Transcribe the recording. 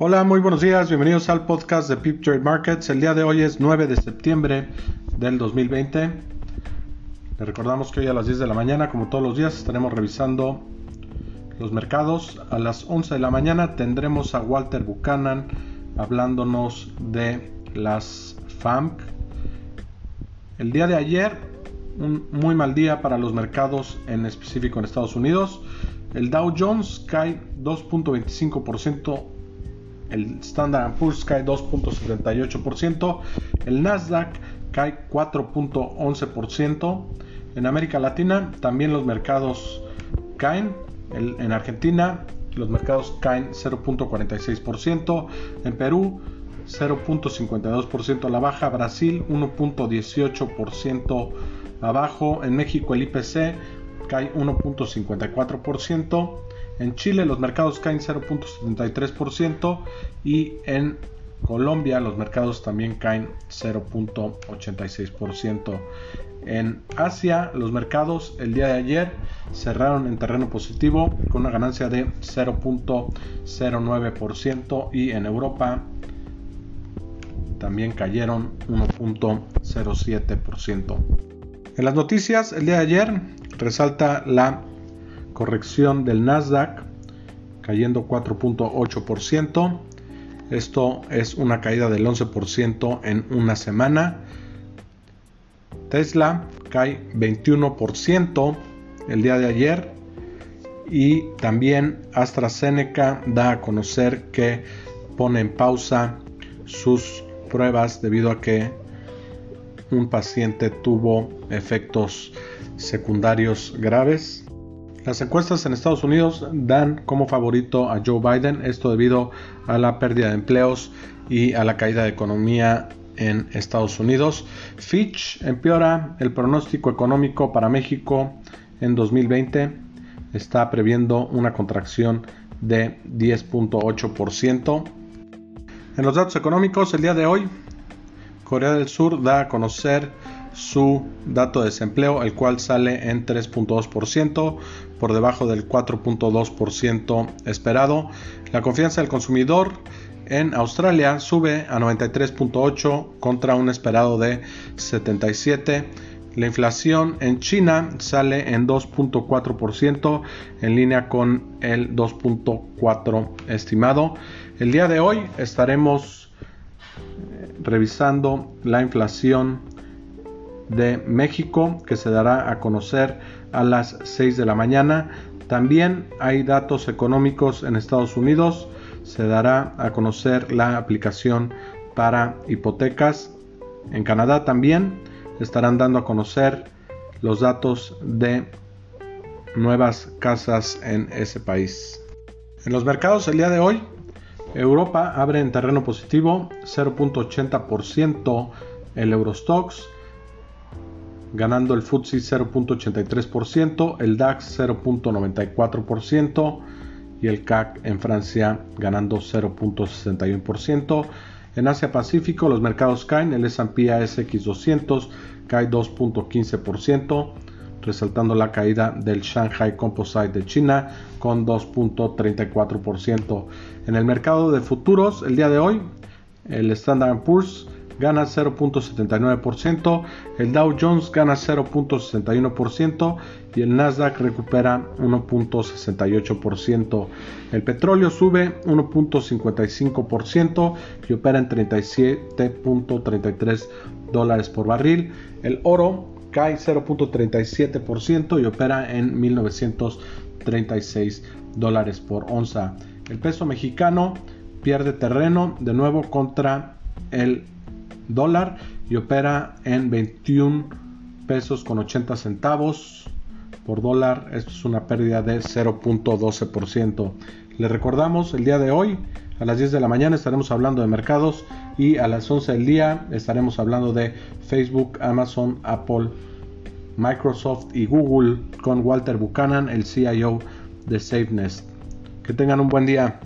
Hola, muy buenos días, bienvenidos al podcast de Pip Trade Markets. El día de hoy es 9 de septiembre del 2020. Le recordamos que hoy a las 10 de la mañana, como todos los días, estaremos revisando los mercados. A las 11 de la mañana tendremos a Walter Buchanan hablándonos de las FAMC. El día de ayer, un muy mal día para los mercados en específico en Estados Unidos. El Dow Jones cae 2.25% el Standard Poor's cae 2.78%, el Nasdaq cae 4.11%, en América Latina también los mercados caen, en Argentina los mercados caen 0.46%, en Perú 0.52% a la baja, Brasil 1.18% abajo, en México el IPC cae 1.54%, en Chile los mercados caen 0.73% y en Colombia los mercados también caen 0.86%. En Asia los mercados el día de ayer cerraron en terreno positivo con una ganancia de 0.09% y en Europa también cayeron 1.07%. En las noticias el día de ayer resalta la corrección del Nasdaq cayendo 4.8%. Esto es una caída del 11% en una semana. Tesla cae 21% el día de ayer. Y también AstraZeneca da a conocer que pone en pausa sus pruebas debido a que un paciente tuvo efectos secundarios graves. Las encuestas en Estados Unidos dan como favorito a Joe Biden, esto debido a la pérdida de empleos y a la caída de economía en Estados Unidos. Fitch empeora el pronóstico económico para México en 2020. Está previendo una contracción de 10.8%. En los datos económicos, el día de hoy, Corea del Sur da a conocer su dato de desempleo, el cual sale en 3.2%, por debajo del 4.2% esperado. La confianza del consumidor en Australia sube a 93.8 contra un esperado de 77. La inflación en China sale en 2.4% en línea con el 2.4 estimado. El día de hoy estaremos eh, revisando la inflación de México que se dará a conocer a las 6 de la mañana. También hay datos económicos en Estados Unidos. Se dará a conocer la aplicación para hipotecas. En Canadá también estarán dando a conocer los datos de nuevas casas en ese país. En los mercados el día de hoy, Europa abre en terreno positivo 0.80% el Eurostox, ganando el FTSE 0.83%, el DAX 0.94% y el CAC en Francia ganando 0.61%. En Asia Pacífico los mercados caen, el S&P ASX 200 cae 2.15%, resaltando la caída del Shanghai Composite de China con 2.34%. En el mercado de futuros el día de hoy, el Standard Poor's gana 0.79%, el Dow Jones gana 0.61% y el Nasdaq recupera 1.68%. El petróleo sube 1.55% y opera en 37.33 dólares por barril. El oro cae 0.37% y opera en 1936 dólares por onza. El peso mexicano pierde terreno de nuevo contra el dólar y opera en 21 pesos con 80 centavos por dólar. Esto es una pérdida de 0.12%. Le recordamos el día de hoy a las 10 de la mañana estaremos hablando de mercados y a las 11 del día estaremos hablando de Facebook, Amazon, Apple, Microsoft y Google con Walter Buchanan, el CIO de SafeNest. Que tengan un buen día.